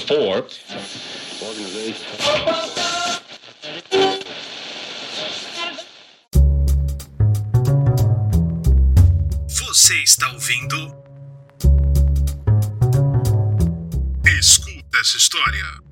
four. Você está ouvindo? Escuta essa história.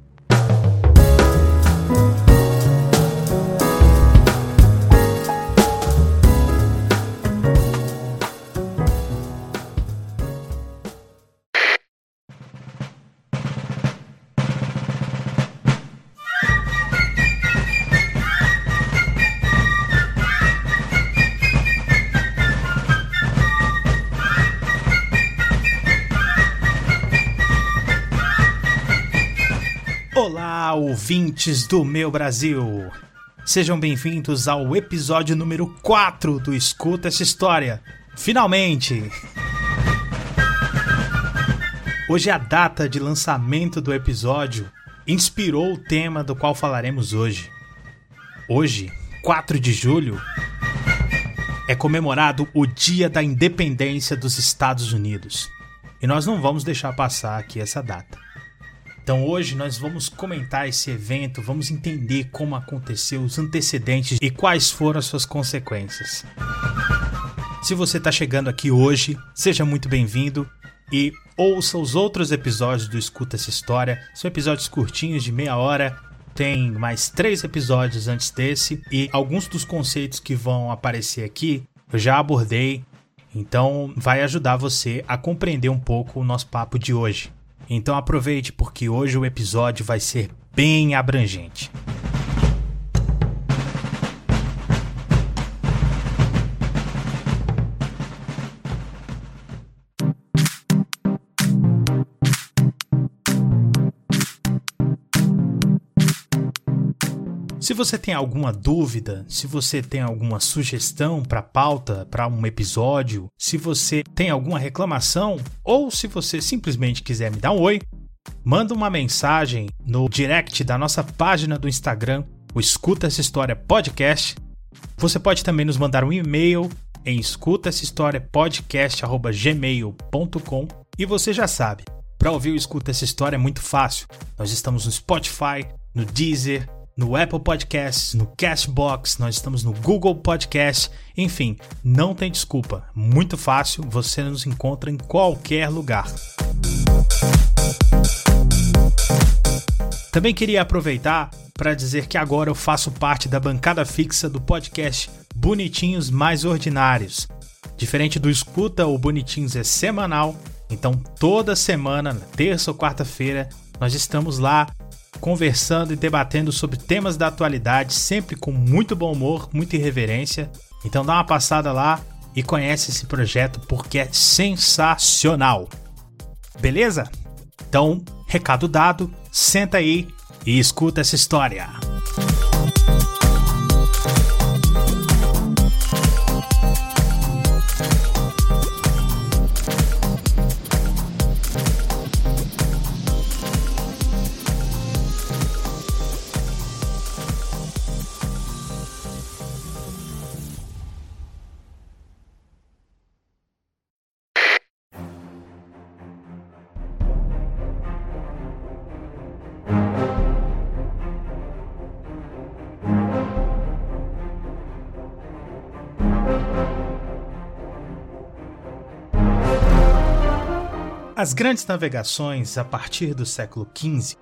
Ouvintes do meu Brasil! Sejam bem-vindos ao episódio número 4 do Escuta essa História. Finalmente! Hoje é a data de lançamento do episódio inspirou o tema do qual falaremos hoje. Hoje, 4 de julho, é comemorado o Dia da Independência dos Estados Unidos. E nós não vamos deixar passar aqui essa data. Então hoje nós vamos comentar esse evento, vamos entender como aconteceu, os antecedentes e quais foram as suas consequências. Se você está chegando aqui hoje, seja muito bem-vindo e ouça os outros episódios do Escuta essa História. São episódios curtinhos de meia hora. Tem mais três episódios antes desse e alguns dos conceitos que vão aparecer aqui eu já abordei. Então vai ajudar você a compreender um pouco o nosso papo de hoje. Então aproveite porque hoje o episódio vai ser bem abrangente. Se você tem alguma dúvida, se você tem alguma sugestão para pauta, para um episódio, se você tem alguma reclamação ou se você simplesmente quiser me dar um oi, manda uma mensagem no direct da nossa página do Instagram, o Escuta essa História Podcast. Você pode também nos mandar um e-mail em escuta essa história podcast@gmail.com e você já sabe, para ouvir o Escuta essa História é muito fácil. Nós estamos no Spotify, no Deezer, no Apple Podcasts, no Castbox, nós estamos no Google Podcast, enfim, não tem desculpa. Muito fácil, você nos encontra em qualquer lugar. Também queria aproveitar para dizer que agora eu faço parte da bancada fixa do podcast Bonitinhos Mais Ordinários. Diferente do Escuta, o Bonitinhos é semanal, então toda semana, na terça ou quarta-feira, nós estamos lá conversando e debatendo sobre temas da atualidade, sempre com muito bom humor, muita irreverência. Então dá uma passada lá e conhece esse projeto porque é sensacional. Beleza? Então, recado dado, senta aí e escuta essa história. As grandes navegações a partir do século XV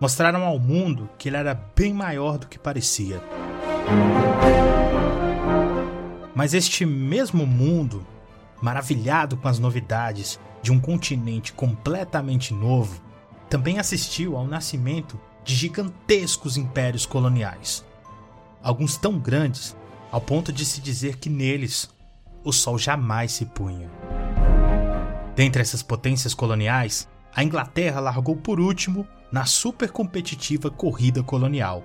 mostraram ao mundo que ele era bem maior do que parecia. Mas este mesmo mundo, maravilhado com as novidades de um continente completamente novo, também assistiu ao nascimento de gigantescos impérios coloniais. Alguns tão grandes ao ponto de se dizer que neles o sol jamais se punha. Dentre essas potências coloniais, a Inglaterra largou por último na super competitiva corrida colonial.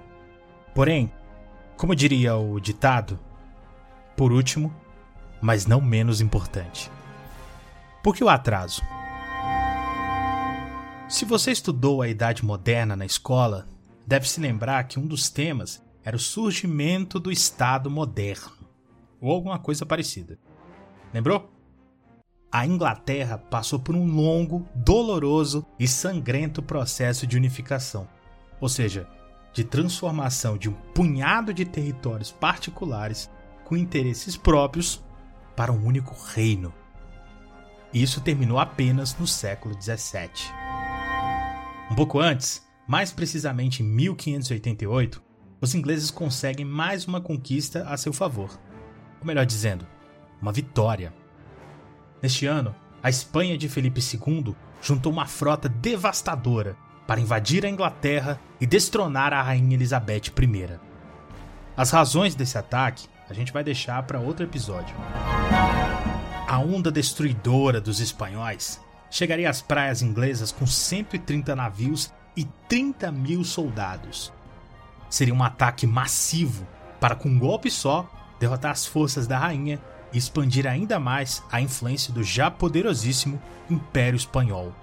Porém, como diria o ditado, por último, mas não menos importante. Por que o atraso? Se você estudou a Idade Moderna na escola, deve se lembrar que um dos temas era o surgimento do Estado moderno, ou alguma coisa parecida. Lembrou? A Inglaterra passou por um longo, doloroso e sangrento processo de unificação, ou seja, de transformação de um punhado de territórios particulares com interesses próprios para um único reino. Isso terminou apenas no século 17. Um pouco antes, mais precisamente em 1588, os ingleses conseguem mais uma conquista a seu favor. Ou melhor dizendo, uma vitória. Neste ano, a Espanha de Felipe II juntou uma frota devastadora para invadir a Inglaterra e destronar a rainha Elizabeth I. As razões desse ataque a gente vai deixar para outro episódio. A onda destruidora dos espanhóis chegaria às praias inglesas com 130 navios e 30 mil soldados. Seria um ataque massivo para, com um golpe só, derrotar as forças da rainha e expandir ainda mais a influência do já poderosíssimo Império Espanhol.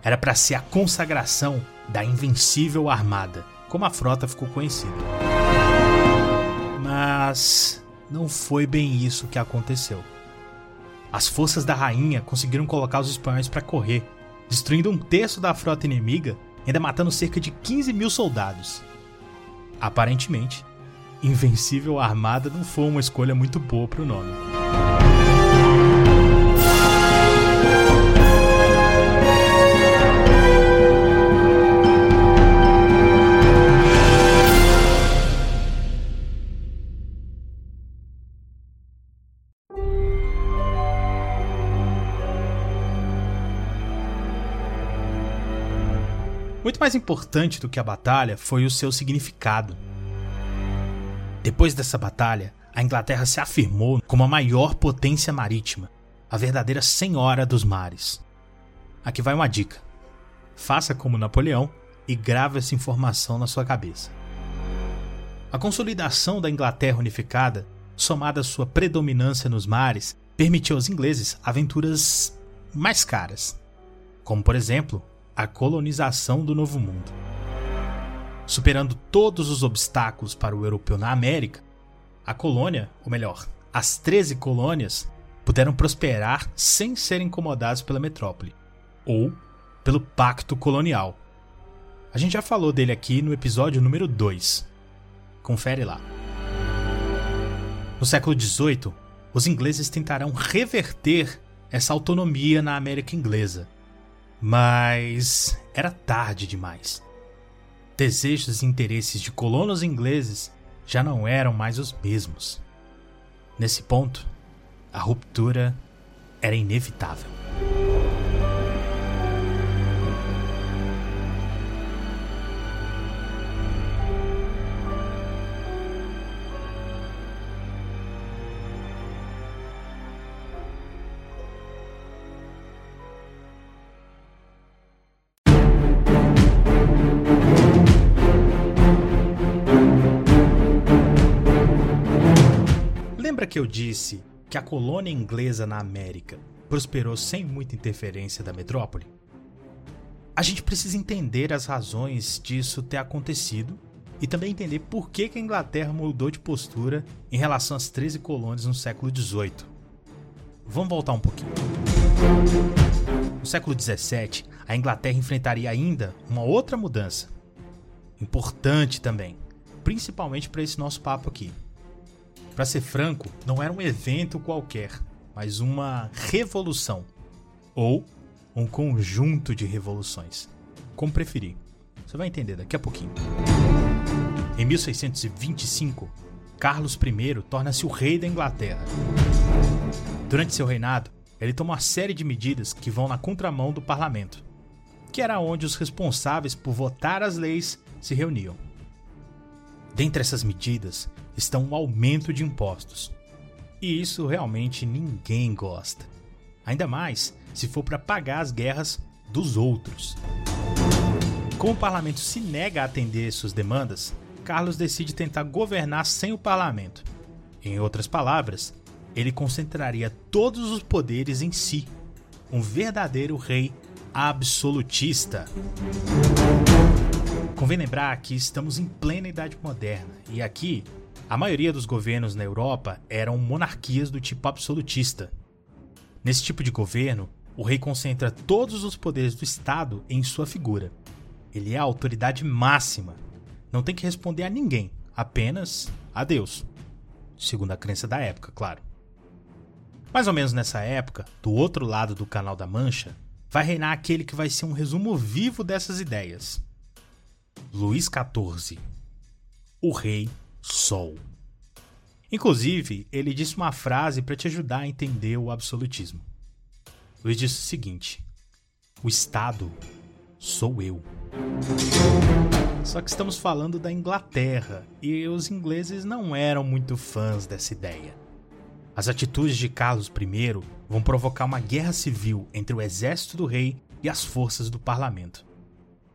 Era para ser a consagração da Invencível Armada, como a frota ficou conhecida. Mas não foi bem isso que aconteceu. As forças da rainha conseguiram colocar os espanhóis para correr, destruindo um terço da frota inimiga, ainda matando cerca de 15 mil soldados. Aparentemente, Invencível Armada não foi uma escolha muito boa para o nome. Muito mais importante do que a batalha foi o seu significado. Depois dessa batalha, a Inglaterra se afirmou como a maior potência marítima, a verdadeira senhora dos mares. Aqui vai uma dica: faça como Napoleão e grave essa informação na sua cabeça. A consolidação da Inglaterra unificada, somada à sua predominância nos mares, permitiu aos ingleses aventuras mais caras, como por exemplo a colonização do Novo Mundo. Superando todos os obstáculos para o europeu na América, a colônia, ou melhor, as 13 colônias, puderam prosperar sem serem incomodados pela metrópole, ou pelo Pacto Colonial. A gente já falou dele aqui no episódio número 2. Confere lá. No século XVIII, os ingleses tentarão reverter essa autonomia na América inglesa mas era tarde demais. Desejos e interesses de colonos ingleses já não eram mais os mesmos. Nesse ponto, a ruptura era inevitável. Que eu disse que a colônia inglesa na América prosperou sem muita interferência da metrópole? A gente precisa entender as razões disso ter acontecido e também entender por que a Inglaterra mudou de postura em relação às 13 colônias no século XVIII. Vamos voltar um pouquinho. No século XVII, a Inglaterra enfrentaria ainda uma outra mudança, importante também, principalmente para esse nosso papo aqui. Para ser franco, não era um evento qualquer, mas uma revolução. Ou um conjunto de revoluções. Como preferir. Você vai entender daqui a pouquinho. Em 1625, Carlos I torna-se o rei da Inglaterra. Durante seu reinado, ele toma uma série de medidas que vão na contramão do parlamento, que era onde os responsáveis por votar as leis se reuniam. Dentre essas medidas estão o aumento de impostos. E isso realmente ninguém gosta. Ainda mais se for para pagar as guerras dos outros. Como o parlamento se nega a atender suas demandas, Carlos decide tentar governar sem o parlamento. Em outras palavras, ele concentraria todos os poderes em si, um verdadeiro rei absolutista. Convém lembrar que estamos em plena Idade Moderna e aqui a maioria dos governos na Europa eram monarquias do tipo absolutista. Nesse tipo de governo, o rei concentra todos os poderes do Estado em sua figura. Ele é a autoridade máxima. Não tem que responder a ninguém, apenas a Deus. Segundo a crença da época, claro. Mais ou menos nessa época, do outro lado do Canal da Mancha, vai reinar aquele que vai ser um resumo vivo dessas ideias. Luís XIV, o Rei Sol. Inclusive, ele disse uma frase para te ajudar a entender o absolutismo. Luís disse o seguinte: O Estado sou eu. Só que estamos falando da Inglaterra e os ingleses não eram muito fãs dessa ideia. As atitudes de Carlos I vão provocar uma guerra civil entre o exército do rei e as forças do parlamento.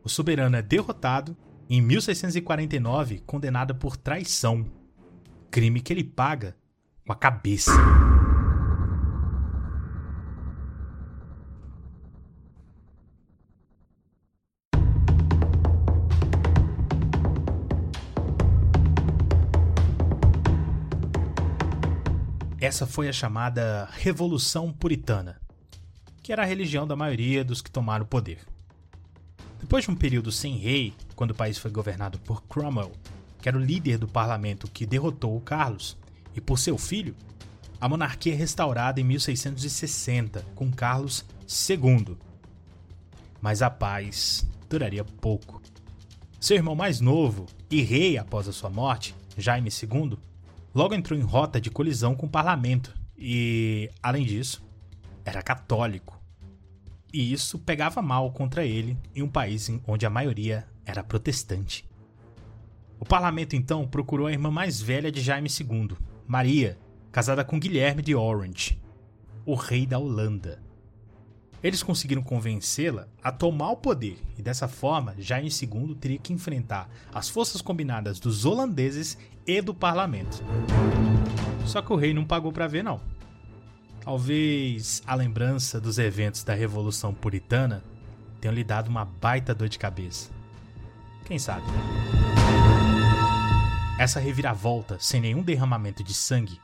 O soberano é derrotado em 1649, condenado por traição, crime que ele paga com a cabeça. Essa foi a chamada Revolução Puritana, que era a religião da maioria dos que tomaram o poder. Depois de um período sem rei, quando o país foi governado por Cromwell, que era o líder do parlamento que derrotou o Carlos, e por seu filho, a monarquia é restaurada em 1660 com Carlos II. Mas a paz duraria pouco. Seu irmão mais novo e rei após a sua morte, Jaime II, logo entrou em rota de colisão com o parlamento e, além disso, era católico. E isso pegava mal contra ele em um país onde a maioria era protestante. O parlamento então procurou a irmã mais velha de Jaime II, Maria, casada com Guilherme de Orange, o rei da Holanda. Eles conseguiram convencê-la a tomar o poder, e dessa forma Jaime II teria que enfrentar as forças combinadas dos holandeses e do parlamento. Só que o rei não pagou para ver, não. Talvez a lembrança dos eventos da Revolução Puritana tenha lhe dado uma baita dor de cabeça. Quem sabe? Essa reviravolta, sem nenhum derramamento de sangue,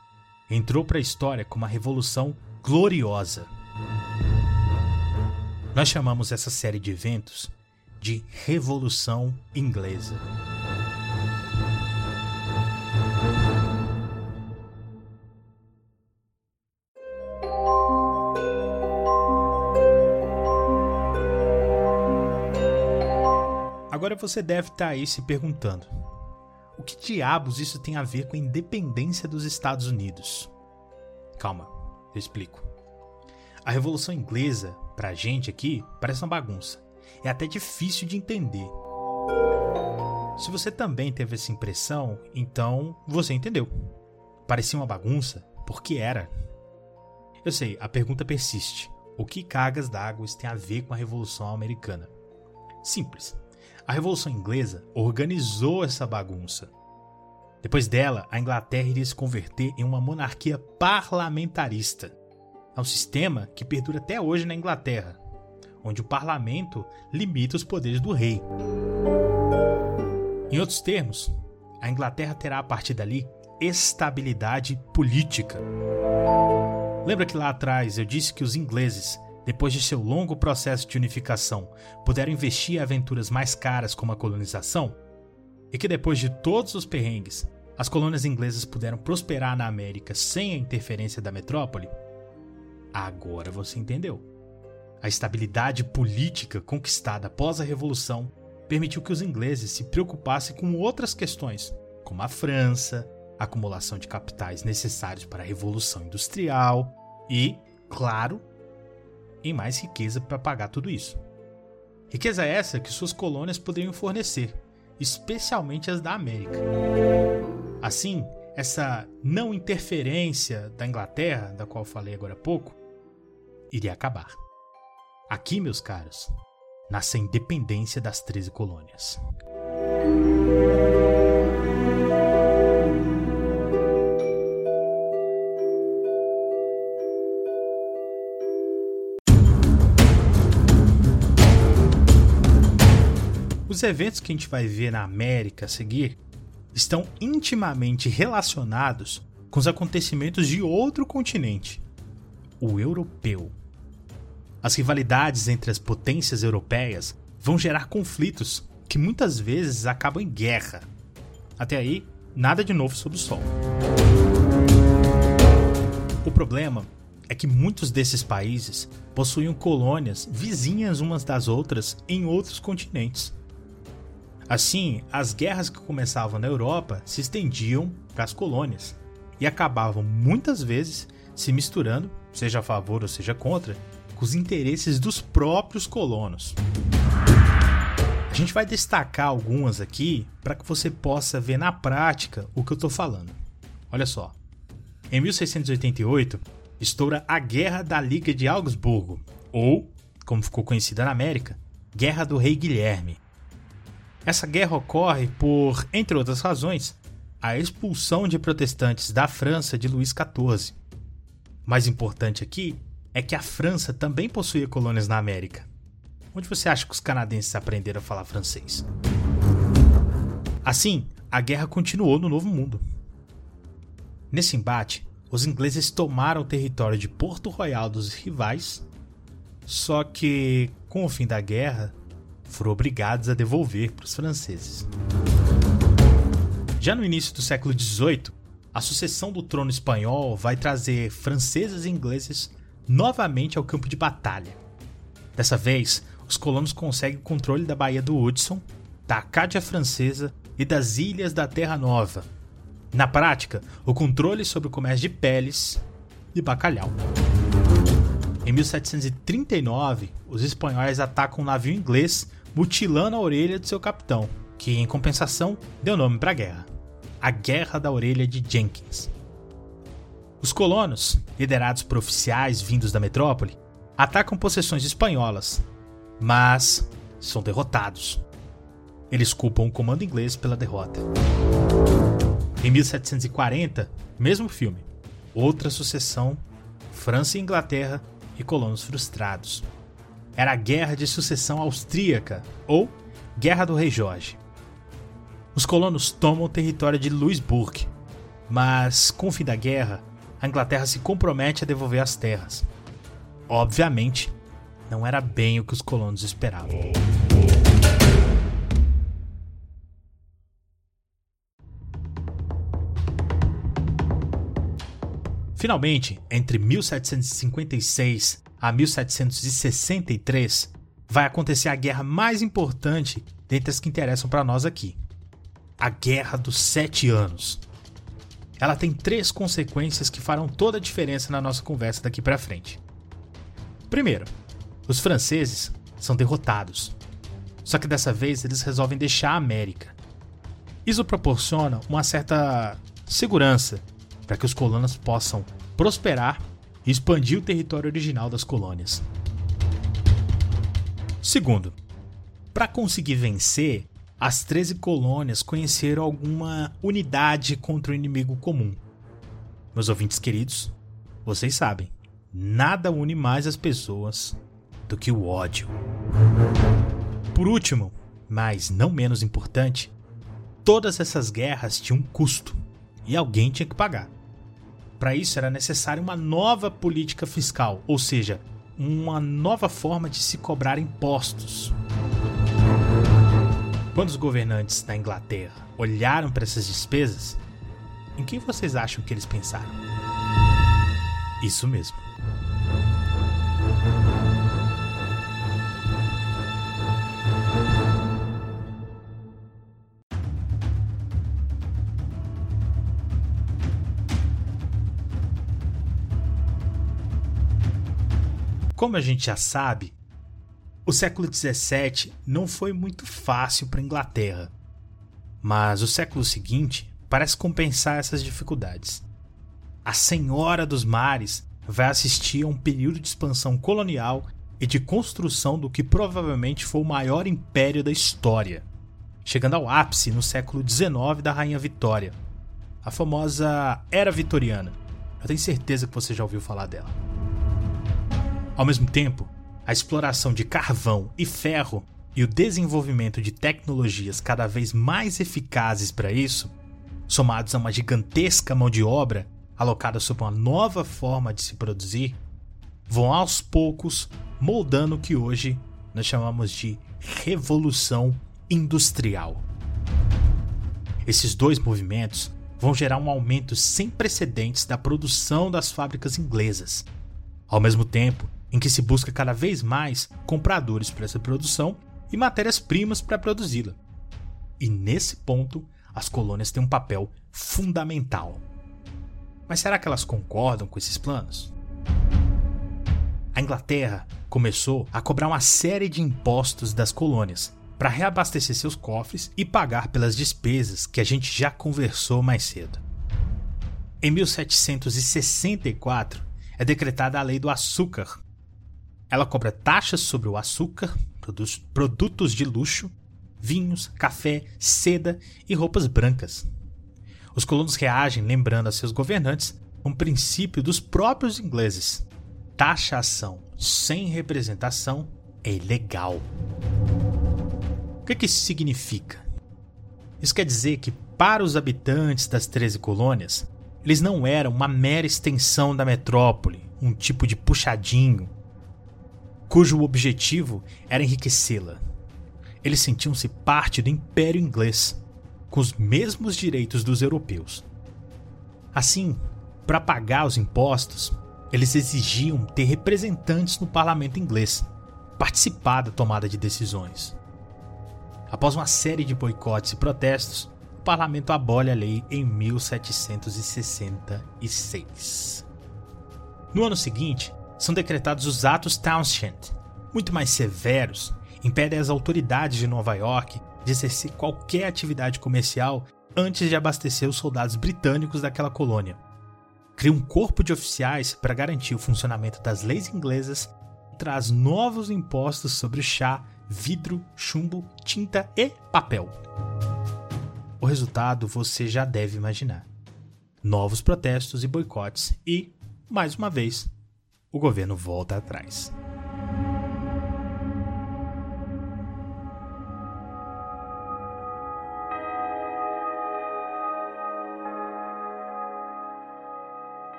entrou para a história como uma revolução gloriosa. Nós chamamos essa série de eventos de Revolução Inglesa. Você deve estar tá aí se perguntando: o que diabos isso tem a ver com a independência dos Estados Unidos? Calma, eu explico. A Revolução Inglesa, pra gente aqui, parece uma bagunça. É até difícil de entender. Se você também teve essa impressão, então você entendeu. Parecia uma bagunça porque era. Eu sei, a pergunta persiste. O que cargas d'água tem a ver com a Revolução Americana? Simples. A Revolução Inglesa organizou essa bagunça. Depois dela, a Inglaterra iria se converter em uma monarquia parlamentarista. É um sistema que perdura até hoje na Inglaterra, onde o parlamento limita os poderes do rei. Em outros termos, a Inglaterra terá a partir dali estabilidade política. Lembra que lá atrás eu disse que os ingleses, depois de seu longo processo de unificação, puderam investir em aventuras mais caras como a colonização? E que depois de todos os perrengues, as colônias inglesas puderam prosperar na América sem a interferência da metrópole? Agora você entendeu. A estabilidade política conquistada após a Revolução permitiu que os ingleses se preocupassem com outras questões, como a França, a acumulação de capitais necessários para a Revolução Industrial e, claro, em mais riqueza para pagar tudo isso. Riqueza essa que suas colônias poderiam fornecer, especialmente as da América. Assim, essa não interferência da Inglaterra, da qual falei agora há pouco, iria acabar. Aqui, meus caros, nasce a independência das 13 colônias. Os eventos que a gente vai ver na América a seguir estão intimamente relacionados com os acontecimentos de outro continente. o europeu. As rivalidades entre as potências europeias vão gerar conflitos que muitas vezes acabam em guerra. Até aí, nada de novo sob o sol. O problema é que muitos desses países possuíam colônias vizinhas umas das outras em outros continentes. Assim, as guerras que começavam na Europa se estendiam para as colônias e acabavam muitas vezes se misturando, seja a favor ou seja contra, com os interesses dos próprios colonos. A gente vai destacar algumas aqui para que você possa ver na prática o que eu estou falando. Olha só. Em 1688, estoura a Guerra da Liga de Augsburgo, ou, como ficou conhecida na América, Guerra do Rei Guilherme. Essa guerra ocorre por, entre outras razões, a expulsão de protestantes da França de Luís XIV. Mais importante aqui é que a França também possuía colônias na América. Onde você acha que os canadenses aprenderam a falar francês? Assim, a guerra continuou no Novo Mundo. Nesse embate, os ingleses tomaram o território de Porto Royal dos rivais, só que, com o fim da guerra, foram obrigados a devolver para os franceses. Já no início do século XVIII, a sucessão do trono espanhol vai trazer franceses e ingleses novamente ao campo de batalha. Dessa vez, os colonos conseguem o controle da Baía do Hudson, da Acádia Francesa e das Ilhas da Terra Nova, na prática, o controle sobre o comércio de peles e bacalhau. Em 1739, os espanhóis atacam um navio inglês, mutilando a orelha de seu capitão, que, em compensação, deu nome para a guerra a Guerra da Orelha de Jenkins. Os colonos, liderados por oficiais vindos da metrópole, atacam possessões espanholas, mas são derrotados. Eles culpam o comando inglês pela derrota. Em 1740, mesmo filme, outra sucessão, França e Inglaterra e colonos frustrados. Era a Guerra de Sucessão Austríaca, ou Guerra do Rei Jorge. Os colonos tomam o território de Louisbourg, mas com o fim da guerra, a Inglaterra se compromete a devolver as terras. Obviamente, não era bem o que os colonos esperavam. Finalmente, entre 1756 a 1763, vai acontecer a guerra mais importante dentre as que interessam para nós aqui: a Guerra dos Sete Anos. Ela tem três consequências que farão toda a diferença na nossa conversa daqui para frente. Primeiro, os franceses são derrotados. Só que dessa vez eles resolvem deixar a América. Isso proporciona uma certa segurança para que os colonos possam prosperar e expandir o território original das colônias. Segundo, para conseguir vencer, as 13 colônias conheceram alguma unidade contra o inimigo comum. Meus ouvintes queridos, vocês sabem, nada une mais as pessoas do que o ódio. Por último, mas não menos importante, todas essas guerras tinham um custo e alguém tinha que pagar. Para isso era necessária uma nova política fiscal, ou seja, uma nova forma de se cobrar impostos. Quando os governantes da Inglaterra olharam para essas despesas, em quem vocês acham que eles pensaram? Isso mesmo. Como a gente já sabe, o século XVII não foi muito fácil para a Inglaterra, mas o século seguinte parece compensar essas dificuldades. A Senhora dos Mares vai assistir a um período de expansão colonial e de construção do que provavelmente foi o maior império da história, chegando ao ápice no século XIX da Rainha Vitória, a famosa Era Vitoriana. Eu tenho certeza que você já ouviu falar dela. Ao mesmo tempo, a exploração de carvão e ferro e o desenvolvimento de tecnologias cada vez mais eficazes para isso, somados a uma gigantesca mão de obra alocada sob uma nova forma de se produzir, vão aos poucos moldando o que hoje nós chamamos de Revolução Industrial. Esses dois movimentos vão gerar um aumento sem precedentes da produção das fábricas inglesas, ao mesmo tempo em que se busca cada vez mais compradores para essa produção e matérias-primas para produzi-la. E nesse ponto, as colônias têm um papel fundamental. Mas será que elas concordam com esses planos? A Inglaterra começou a cobrar uma série de impostos das colônias para reabastecer seus cofres e pagar pelas despesas que a gente já conversou mais cedo. Em 1764 é decretada a Lei do Açúcar. Ela cobra taxas sobre o açúcar, produtos de luxo, vinhos, café, seda e roupas brancas. Os colonos reagem lembrando a seus governantes um princípio dos próprios ingleses: taxação sem representação é ilegal. O que, que isso significa? Isso quer dizer que, para os habitantes das 13 colônias, eles não eram uma mera extensão da metrópole, um tipo de puxadinho, cujo objetivo era enriquecê-la. Eles sentiam-se parte do Império Inglês, com os mesmos direitos dos europeus. Assim, para pagar os impostos, eles exigiam ter representantes no parlamento inglês, participar da tomada de decisões. Após uma série de boicotes e protestos, o parlamento abole a lei em 1766. No ano seguinte, são decretados os Atos Townshend, muito mais severos, impedem as autoridades de Nova York de exercer qualquer atividade comercial antes de abastecer os soldados britânicos daquela colônia. Cria um corpo de oficiais para garantir o funcionamento das leis inglesas e traz novos impostos sobre chá, vidro, chumbo, tinta e papel. O resultado você já deve imaginar: novos protestos e boicotes, e, mais uma vez, o governo volta atrás.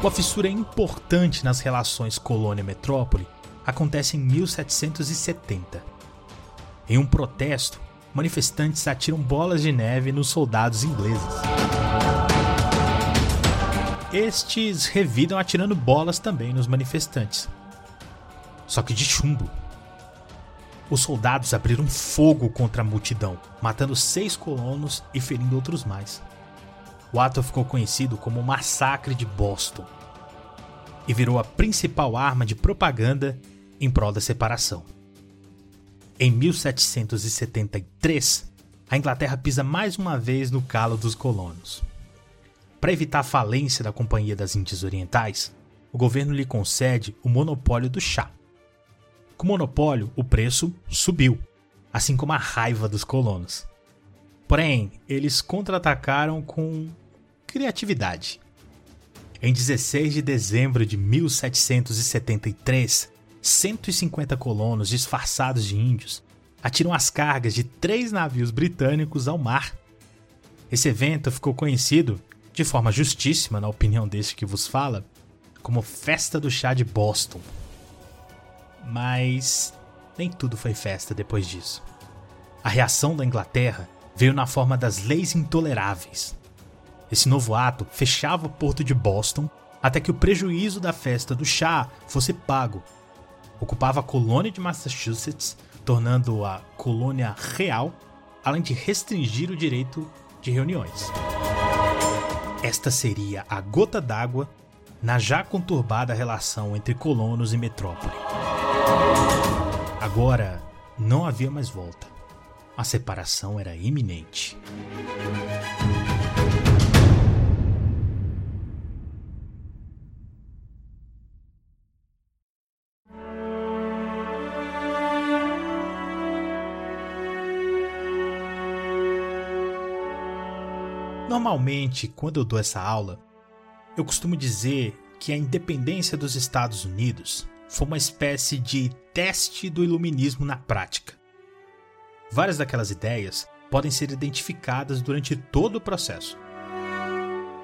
Uma fissura importante nas relações colônia-metrópole acontece em 1770. Em um protesto, manifestantes atiram bolas de neve nos soldados ingleses. Estes revidam atirando bolas também nos manifestantes. Só que de chumbo. Os soldados abriram fogo contra a multidão, matando seis colonos e ferindo outros mais. O ato ficou conhecido como o Massacre de Boston e virou a principal arma de propaganda em prol da separação. Em 1773, a Inglaterra pisa mais uma vez no calo dos colonos. Para evitar a falência da Companhia das Índias Orientais, o governo lhe concede o monopólio do chá. Com o monopólio, o preço subiu, assim como a raiva dos colonos. Porém, eles contra-atacaram com criatividade. Em 16 de dezembro de 1773, 150 colonos disfarçados de índios atiram as cargas de três navios britânicos ao mar. Esse evento ficou conhecido, de forma justíssima na opinião deste que vos fala, como Festa do Chá de Boston. Mas nem tudo foi festa depois disso. A reação da Inglaterra veio na forma das leis intoleráveis, esse novo ato fechava o porto de Boston até que o prejuízo da festa do chá fosse pago. Ocupava a colônia de Massachusetts, tornando-a colônia real, além de restringir o direito de reuniões. Esta seria a gota d'água na já conturbada relação entre colonos e metrópole. Agora não havia mais volta. A separação era iminente. Normalmente, quando eu dou essa aula, eu costumo dizer que a independência dos Estados Unidos foi uma espécie de teste do iluminismo na prática. Várias daquelas ideias podem ser identificadas durante todo o processo.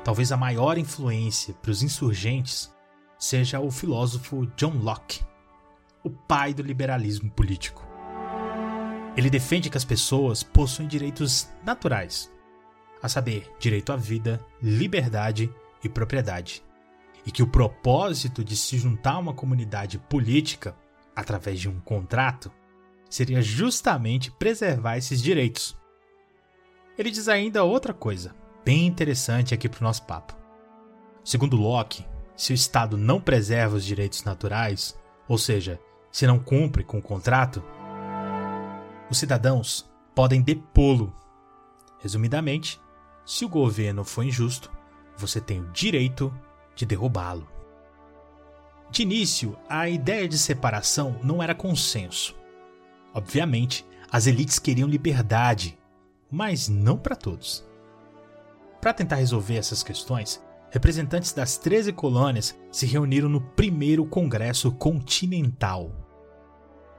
Talvez a maior influência para os insurgentes seja o filósofo John Locke, o pai do liberalismo político. Ele defende que as pessoas possuem direitos naturais, a saber, direito à vida, liberdade e propriedade, e que o propósito de se juntar a uma comunidade política através de um contrato seria justamente preservar esses direitos. Ele diz ainda outra coisa, bem interessante aqui para o nosso papo. Segundo Locke, se o Estado não preserva os direitos naturais, ou seja, se não cumpre com o contrato, os cidadãos podem depô-lo. Resumidamente, se o governo for injusto, você tem o direito de derrubá-lo. De início, a ideia de separação não era consenso. Obviamente, as elites queriam liberdade, mas não para todos. Para tentar resolver essas questões, representantes das 13 colônias se reuniram no primeiro Congresso Continental.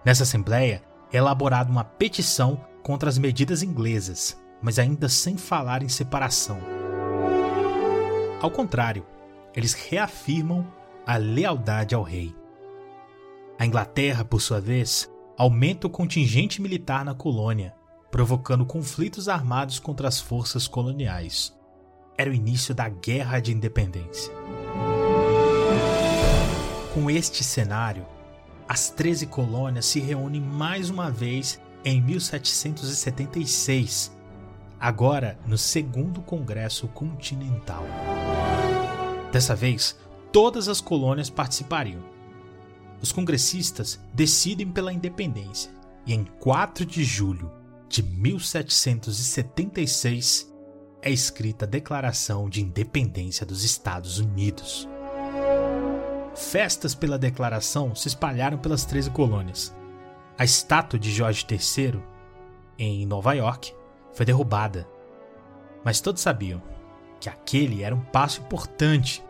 Nessa Assembleia é elaborada uma petição contra as medidas inglesas, mas ainda sem falar em separação. Ao contrário, eles reafirmam a lealdade ao rei. A Inglaterra, por sua vez, aumenta o contingente militar na colônia, provocando conflitos armados contra as forças coloniais era o início da Guerra de Independência. Com este cenário, as 13 colônias se reúnem mais uma vez em 1776, agora no Segundo Congresso Continental. Dessa vez, todas as colônias participariam. Os congressistas decidem pela independência e em 4 de julho de 1776 é escrita a Declaração de Independência dos Estados Unidos. Festas pela declaração se espalharam pelas 13 colônias. A estátua de George III, em Nova York, foi derrubada. Mas todos sabiam que aquele era um passo importante,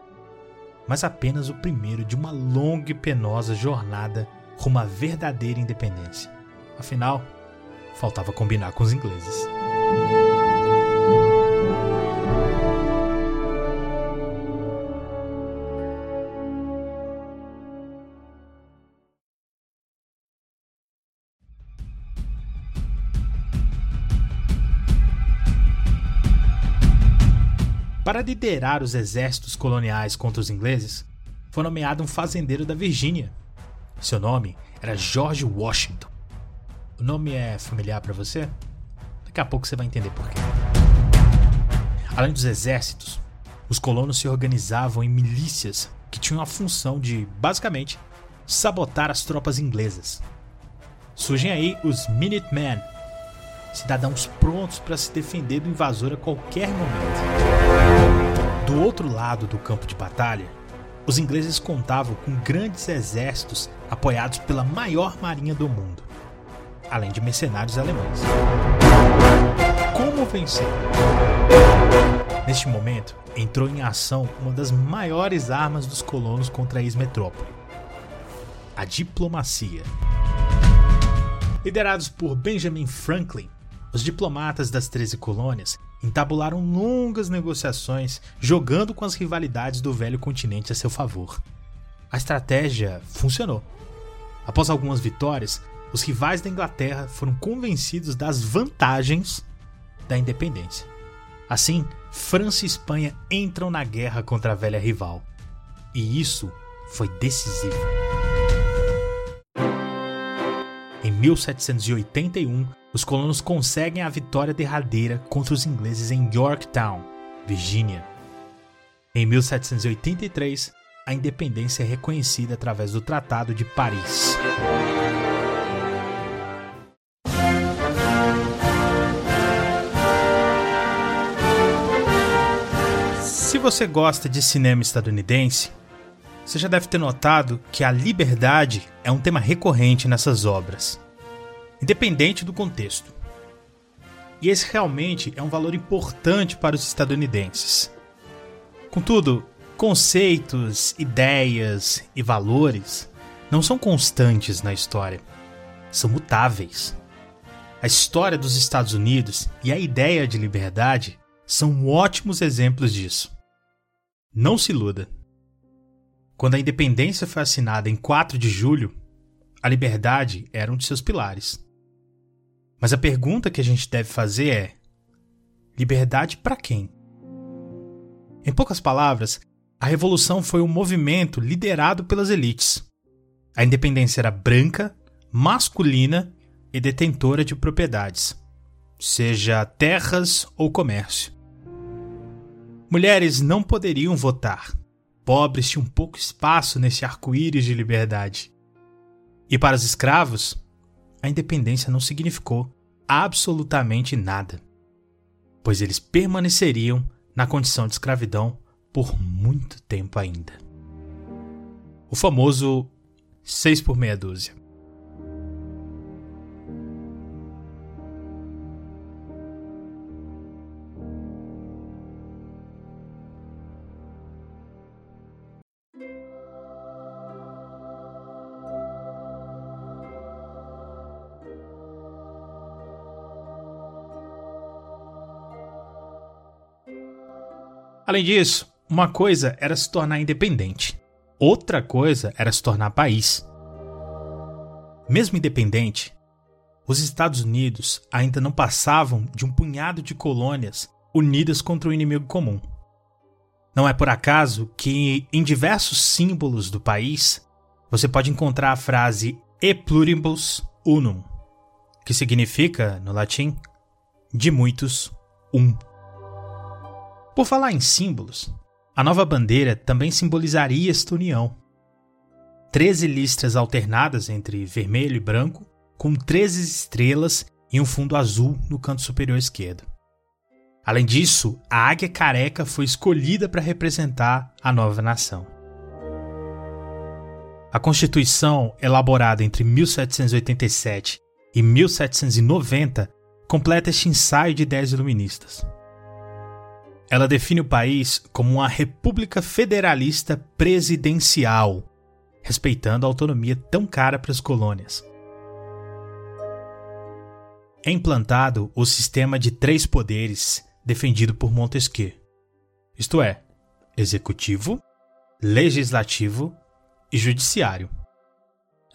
mas apenas o primeiro de uma longa e penosa jornada rumo à verdadeira independência. Afinal, faltava combinar com os ingleses. Para liderar os exércitos coloniais contra os ingleses, foi nomeado um fazendeiro da Virgínia. Seu nome era George Washington. O nome é familiar para você? Daqui a pouco você vai entender por quê. Além dos exércitos, os colonos se organizavam em milícias que tinham a função de, basicamente, sabotar as tropas inglesas. Surgem aí os Minutemen, cidadãos prontos para se defender do invasor a qualquer momento. Do outro lado do campo de batalha, os ingleses contavam com grandes exércitos apoiados pela maior marinha do mundo, além de mercenários alemães. Como vencer? Neste momento, entrou em ação uma das maiores armas dos colonos contra a ex-metrópole: a diplomacia. Liderados por Benjamin Franklin, os diplomatas das 13 colônias entabularam longas negociações, jogando com as rivalidades do velho continente a seu favor. A estratégia funcionou. Após algumas vitórias, os rivais da Inglaterra foram convencidos das vantagens da independência. Assim, França e Espanha entram na guerra contra a velha rival. E isso foi decisivo. 1781, os colonos conseguem a vitória derradeira contra os ingleses em Yorktown, Virgínia. Em 1783, a independência é reconhecida através do Tratado de Paris. Se você gosta de cinema estadunidense, você já deve ter notado que a liberdade é um tema recorrente nessas obras independente do contexto. E esse realmente é um valor importante para os estadunidenses. Contudo, conceitos, ideias e valores não são constantes na história, são mutáveis. A história dos Estados Unidos e a ideia de liberdade são ótimos exemplos disso. Não se iluda. Quando a independência foi assinada em 4 de julho, a liberdade era um de seus pilares. Mas a pergunta que a gente deve fazer é: liberdade para quem? Em poucas palavras, a revolução foi um movimento liderado pelas elites. A independência era branca, masculina e detentora de propriedades, seja terras ou comércio. Mulheres não poderiam votar. Pobres tinham pouco espaço nesse arco-íris de liberdade. E para os escravos, a independência não significou absolutamente nada, pois eles permaneceriam na condição de escravidão por muito tempo ainda. O famoso 6 por meia dúzia. Além disso, uma coisa era se tornar independente, outra coisa era se tornar país. Mesmo independente, os Estados Unidos ainda não passavam de um punhado de colônias unidas contra o inimigo comum. Não é por acaso que, em diversos símbolos do país, você pode encontrar a frase E pluribus unum, que significa, no latim, de muitos, um. Por falar em símbolos, a nova bandeira também simbolizaria esta união. Treze listras alternadas entre vermelho e branco, com treze estrelas e um fundo azul no canto superior esquerdo. Além disso, a águia careca foi escolhida para representar a nova nação. A Constituição, elaborada entre 1787 e 1790, completa este ensaio de ideias iluministas. Ela define o país como uma república federalista presidencial, respeitando a autonomia tão cara para as colônias. É implantado o sistema de três poderes defendido por Montesquieu, isto é, executivo, legislativo e judiciário.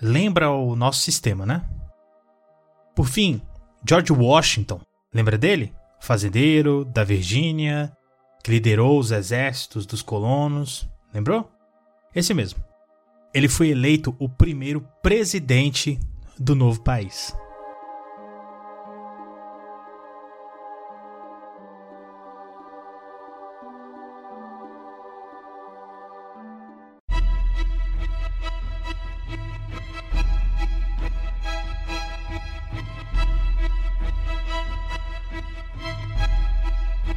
Lembra o nosso sistema, né? Por fim, George Washington, lembra dele? Fazendeiro, da Virgínia, que liderou os exércitos dos colonos, lembrou? Esse mesmo. Ele foi eleito o primeiro presidente do novo país.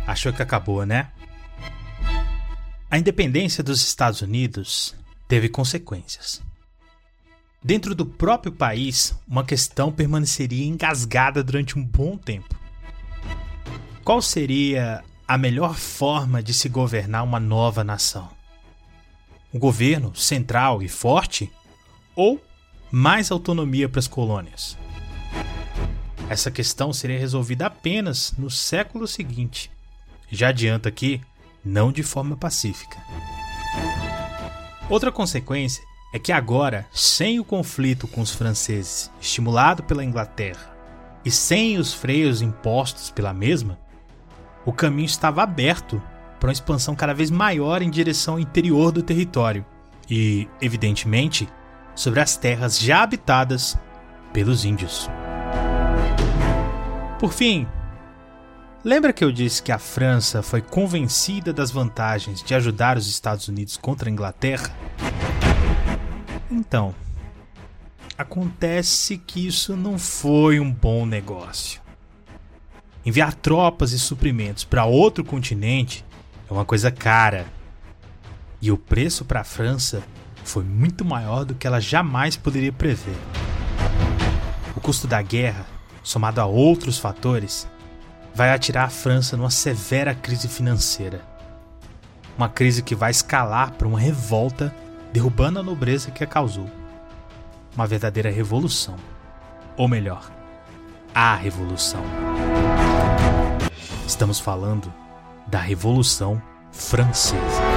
Achou que acabou, né? A independência dos Estados Unidos teve consequências. Dentro do próprio país, uma questão permaneceria engasgada durante um bom tempo. Qual seria a melhor forma de se governar uma nova nação? Um governo central e forte? Ou mais autonomia para as colônias? Essa questão seria resolvida apenas no século seguinte. Já adianto aqui não de forma pacífica. Outra consequência é que agora, sem o conflito com os franceses estimulado pela Inglaterra e sem os freios impostos pela mesma, o caminho estava aberto para uma expansão cada vez maior em direção ao interior do território e, evidentemente, sobre as terras já habitadas pelos índios. Por fim, Lembra que eu disse que a França foi convencida das vantagens de ajudar os Estados Unidos contra a Inglaterra? Então, acontece que isso não foi um bom negócio. Enviar tropas e suprimentos para outro continente é uma coisa cara. E o preço para a França foi muito maior do que ela jamais poderia prever. O custo da guerra, somado a outros fatores, vai atirar a França numa severa crise financeira. Uma crise que vai escalar para uma revolta, derrubando a nobreza que a causou. uma verdadeira revolução. Ou melhor, a revolução. Estamos falando da Revolução Francesa.